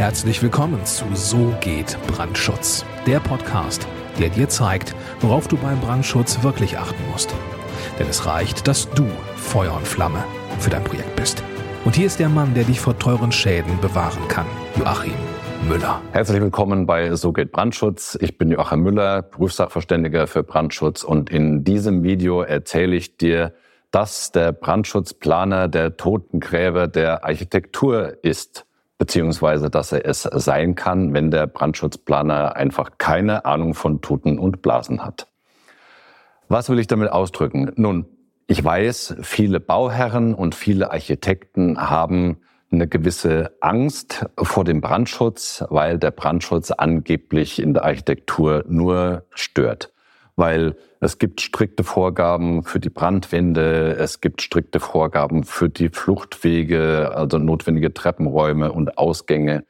Herzlich willkommen zu So geht Brandschutz, der Podcast, der dir zeigt, worauf du beim Brandschutz wirklich achten musst. Denn es reicht, dass du Feuer und Flamme für dein Projekt bist. Und hier ist der Mann, der dich vor teuren Schäden bewahren kann, Joachim Müller. Herzlich willkommen bei So geht Brandschutz. Ich bin Joachim Müller, Berufssachverständiger für Brandschutz und in diesem Video erzähle ich dir, dass der Brandschutzplaner der Totengräber der Architektur ist beziehungsweise dass er es sein kann, wenn der Brandschutzplaner einfach keine Ahnung von Tuten und Blasen hat. Was will ich damit ausdrücken? Nun, ich weiß, viele Bauherren und viele Architekten haben eine gewisse Angst vor dem Brandschutz, weil der Brandschutz angeblich in der Architektur nur stört weil es gibt strikte Vorgaben für die Brandwände, es gibt strikte Vorgaben für die Fluchtwege, also notwendige Treppenräume und Ausgänge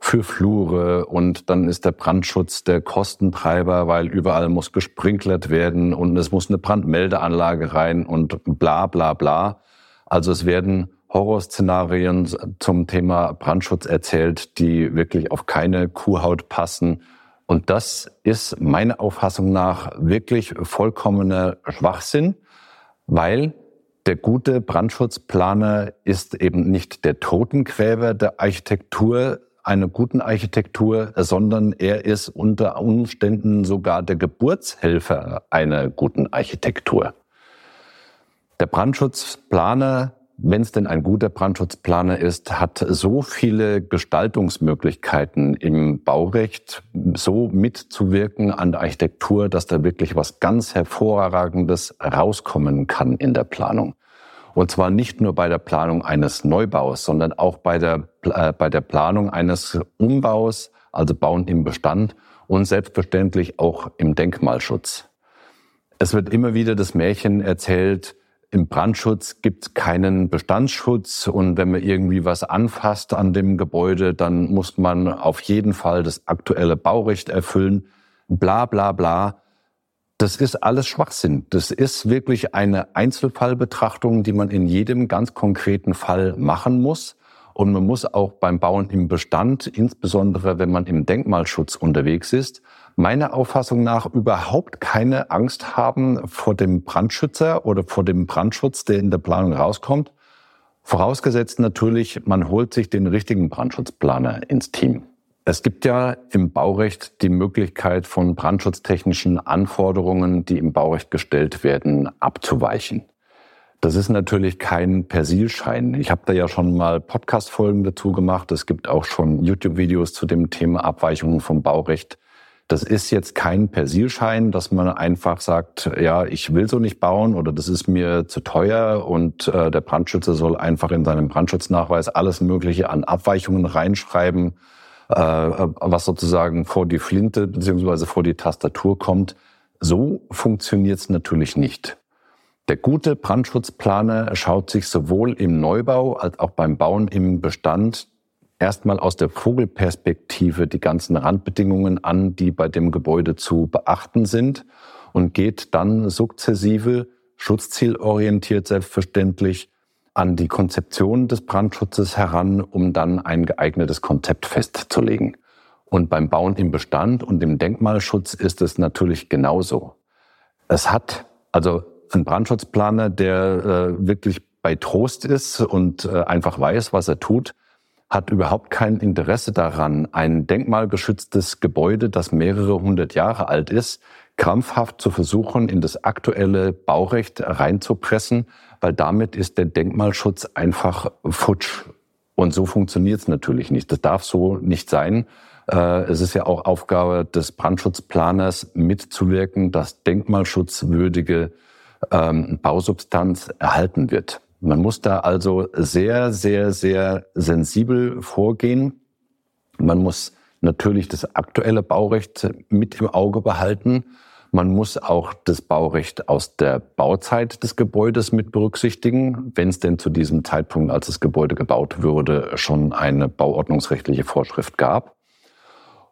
für Flure und dann ist der Brandschutz der Kostentreiber, weil überall muss gesprinklert werden und es muss eine Brandmeldeanlage rein und bla bla bla. Also es werden Horrorszenarien zum Thema Brandschutz erzählt, die wirklich auf keine Kuhhaut passen und das ist meiner Auffassung nach wirklich vollkommener Schwachsinn, weil der gute Brandschutzplaner ist eben nicht der Totengräber der Architektur, einer guten Architektur, sondern er ist unter Umständen sogar der Geburtshelfer einer guten Architektur. Der Brandschutzplaner wenn es denn ein guter Brandschutzplaner ist, hat so viele Gestaltungsmöglichkeiten im Baurecht, so mitzuwirken an der Architektur, dass da wirklich was ganz Hervorragendes rauskommen kann in der Planung. Und zwar nicht nur bei der Planung eines Neubaus, sondern auch bei der, äh, bei der Planung eines Umbaus, also Bauen im Bestand und selbstverständlich auch im Denkmalschutz. Es wird immer wieder das Märchen erzählt, im Brandschutz gibt es keinen Bestandsschutz und wenn man irgendwie was anfasst an dem Gebäude, dann muss man auf jeden Fall das aktuelle Baurecht erfüllen. Bla bla bla. Das ist alles Schwachsinn. Das ist wirklich eine Einzelfallbetrachtung, die man in jedem ganz konkreten Fall machen muss. Und man muss auch beim Bauen im Bestand, insbesondere wenn man im Denkmalschutz unterwegs ist, meiner Auffassung nach überhaupt keine Angst haben vor dem Brandschützer oder vor dem Brandschutz, der in der Planung rauskommt. Vorausgesetzt natürlich, man holt sich den richtigen Brandschutzplaner ins Team. Es gibt ja im Baurecht die Möglichkeit von brandschutztechnischen Anforderungen, die im Baurecht gestellt werden, abzuweichen. Das ist natürlich kein Persilschein. Ich habe da ja schon mal Podcast-Folgen dazu gemacht. Es gibt auch schon YouTube-Videos zu dem Thema Abweichungen vom Baurecht. Das ist jetzt kein Persilschein, dass man einfach sagt, ja, ich will so nicht bauen oder das ist mir zu teuer und äh, der Brandschützer soll einfach in seinem Brandschutznachweis alles Mögliche an Abweichungen reinschreiben, äh, was sozusagen vor die Flinte beziehungsweise vor die Tastatur kommt. So funktioniert es natürlich nicht. Der gute Brandschutzplaner schaut sich sowohl im Neubau als auch beim Bauen im Bestand erstmal aus der Vogelperspektive die ganzen Randbedingungen an, die bei dem Gebäude zu beachten sind und geht dann sukzessive, schutzzielorientiert selbstverständlich, an die Konzeption des Brandschutzes heran, um dann ein geeignetes Konzept festzulegen. Und beim Bauen im Bestand und im Denkmalschutz ist es natürlich genauso. Es hat, also ein Brandschutzplaner, der äh, wirklich bei Trost ist und äh, einfach weiß, was er tut, hat überhaupt kein Interesse daran, ein denkmalgeschütztes Gebäude, das mehrere hundert Jahre alt ist, krampfhaft zu versuchen, in das aktuelle Baurecht reinzupressen, weil damit ist der Denkmalschutz einfach futsch. Und so funktioniert es natürlich nicht. Das darf so nicht sein. Äh, es ist ja auch Aufgabe des Brandschutzplaners mitzuwirken, dass denkmalschutzwürdige ähm, Bausubstanz erhalten wird. Man muss da also sehr, sehr, sehr sensibel vorgehen. Man muss natürlich das aktuelle Baurecht mit im Auge behalten. Man muss auch das Baurecht aus der Bauzeit des Gebäudes mit berücksichtigen, wenn es denn zu diesem Zeitpunkt, als das Gebäude gebaut wurde, schon eine bauordnungsrechtliche Vorschrift gab.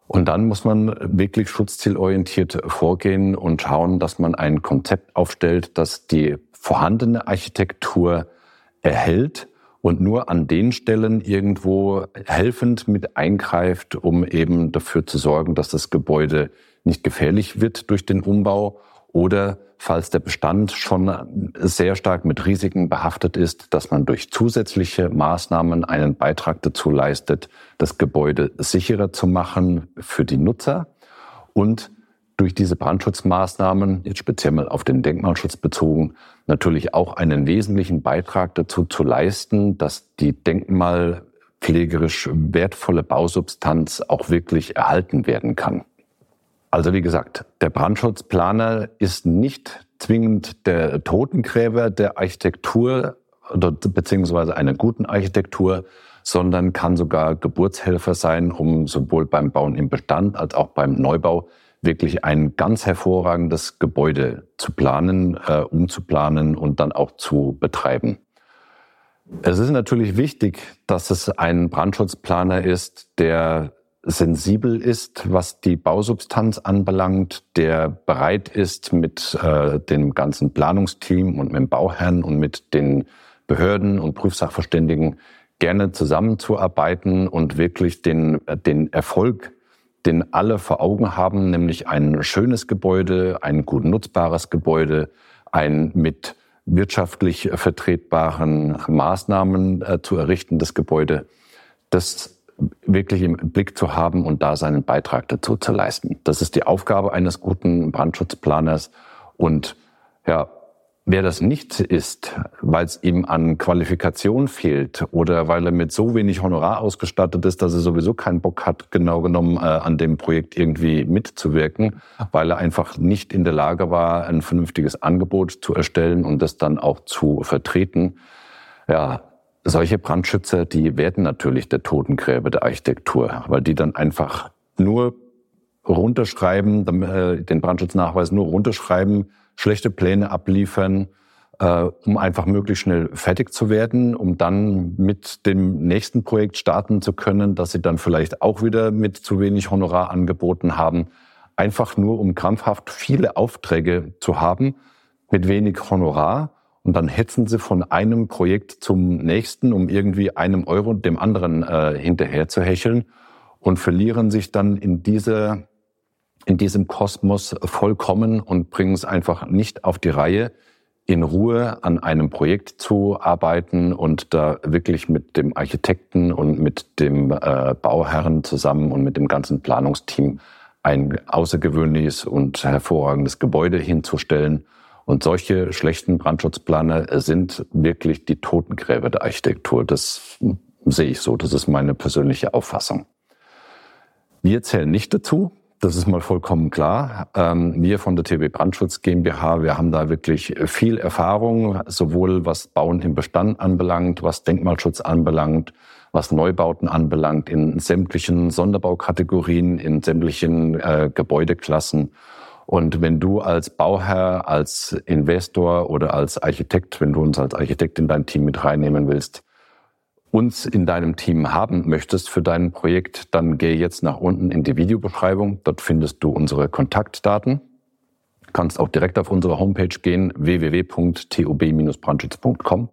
Und dann muss man wirklich schutzzielorientiert vorgehen und schauen, dass man ein Konzept aufstellt, das die vorhandene Architektur erhält und nur an den Stellen irgendwo helfend mit eingreift, um eben dafür zu sorgen, dass das Gebäude nicht gefährlich wird durch den Umbau oder falls der Bestand schon sehr stark mit Risiken behaftet ist, dass man durch zusätzliche Maßnahmen einen Beitrag dazu leistet, das Gebäude sicherer zu machen für die Nutzer und durch diese Brandschutzmaßnahmen, jetzt speziell mal auf den Denkmalschutz bezogen, natürlich auch einen wesentlichen Beitrag dazu zu leisten, dass die denkmalpflegerisch wertvolle Bausubstanz auch wirklich erhalten werden kann. Also wie gesagt, der Brandschutzplaner ist nicht zwingend der Totengräber der Architektur oder beziehungsweise einer guten Architektur, sondern kann sogar Geburtshelfer sein, um sowohl beim Bauen im Bestand als auch beim Neubau wirklich ein ganz hervorragendes Gebäude zu planen, äh, umzuplanen und dann auch zu betreiben. Es ist natürlich wichtig, dass es ein Brandschutzplaner ist, der sensibel ist, was die Bausubstanz anbelangt, der bereit ist, mit äh, dem ganzen Planungsteam und mit dem Bauherrn und mit den Behörden und Prüfsachverständigen gerne zusammenzuarbeiten und wirklich den, den Erfolg den alle vor Augen haben, nämlich ein schönes Gebäude, ein gut nutzbares Gebäude, ein mit wirtschaftlich vertretbaren Maßnahmen äh, zu errichtendes Gebäude, das wirklich im Blick zu haben und da seinen Beitrag dazu zu leisten. Das ist die Aufgabe eines guten Brandschutzplaners. Und ja, Wer das nicht ist, weil es ihm an Qualifikation fehlt oder weil er mit so wenig Honorar ausgestattet ist, dass er sowieso keinen Bock hat, genau genommen äh, an dem Projekt irgendwie mitzuwirken, weil er einfach nicht in der Lage war, ein vernünftiges Angebot zu erstellen und das dann auch zu vertreten. Ja, solche Brandschützer, die werden natürlich der Totengräber der Architektur, weil die dann einfach nur runterschreiben, äh, den Brandschutznachweis nur runterschreiben, schlechte Pläne abliefern, äh, um einfach möglichst schnell fertig zu werden, um dann mit dem nächsten Projekt starten zu können, das sie dann vielleicht auch wieder mit zu wenig Honorar angeboten haben. Einfach nur, um krampfhaft viele Aufträge zu haben mit wenig Honorar. Und dann hetzen sie von einem Projekt zum nächsten, um irgendwie einem Euro dem anderen äh, hinterher zu hecheln und verlieren sich dann in dieser in diesem Kosmos vollkommen und bringen es einfach nicht auf die Reihe, in Ruhe an einem Projekt zu arbeiten und da wirklich mit dem Architekten und mit dem äh, Bauherren zusammen und mit dem ganzen Planungsteam ein außergewöhnliches und hervorragendes Gebäude hinzustellen. Und solche schlechten Brandschutzplaner sind wirklich die Totengräber der Architektur. Das sehe ich so. Das ist meine persönliche Auffassung. Wir zählen nicht dazu. Das ist mal vollkommen klar. Ähm, wir von der TB Brandschutz GmbH, wir haben da wirklich viel Erfahrung, sowohl was Bauen im Bestand anbelangt, was Denkmalschutz anbelangt, was Neubauten anbelangt, in sämtlichen Sonderbaukategorien, in sämtlichen äh, Gebäudeklassen. Und wenn du als Bauherr, als Investor oder als Architekt, wenn du uns als Architekt in dein Team mit reinnehmen willst, uns in deinem Team haben möchtest für dein Projekt, dann geh jetzt nach unten in die Videobeschreibung. Dort findest du unsere Kontaktdaten. Du kannst auch direkt auf unsere Homepage gehen, www.tub-brandschutz.com.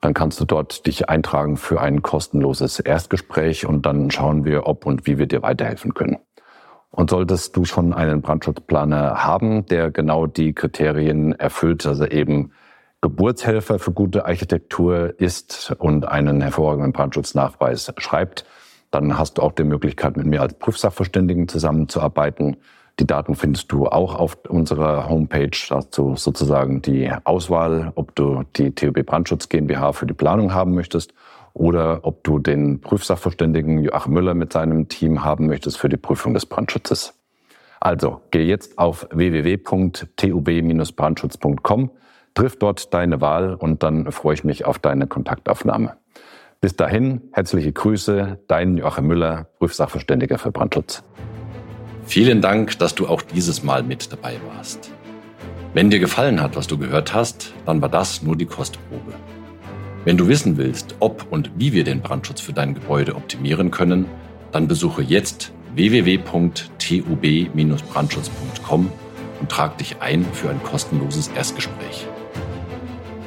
Dann kannst du dort dich eintragen für ein kostenloses Erstgespräch und dann schauen wir, ob und wie wir dir weiterhelfen können. Und solltest du schon einen Brandschutzplaner haben, der genau die Kriterien erfüllt, also eben Geburtshelfer für gute Architektur ist und einen hervorragenden Brandschutznachweis schreibt, dann hast du auch die Möglichkeit, mit mir als Prüfsachverständigen zusammenzuarbeiten. Die Daten findest du auch auf unserer Homepage. Dazu sozusagen die Auswahl, ob du die TUB Brandschutz GmbH für die Planung haben möchtest oder ob du den Prüfsachverständigen Joachim Müller mit seinem Team haben möchtest für die Prüfung des Brandschutzes. Also geh jetzt auf www.tub-brandschutz.com Triff dort deine Wahl und dann freue ich mich auf deine Kontaktaufnahme. Bis dahin, herzliche Grüße, dein Joachim Müller, Prüfsachverständiger für Brandschutz. Vielen Dank, dass du auch dieses Mal mit dabei warst. Wenn dir gefallen hat, was du gehört hast, dann war das nur die Kostprobe. Wenn du wissen willst, ob und wie wir den Brandschutz für dein Gebäude optimieren können, dann besuche jetzt www.tub-brandschutz.com und trag dich ein für ein kostenloses Erstgespräch.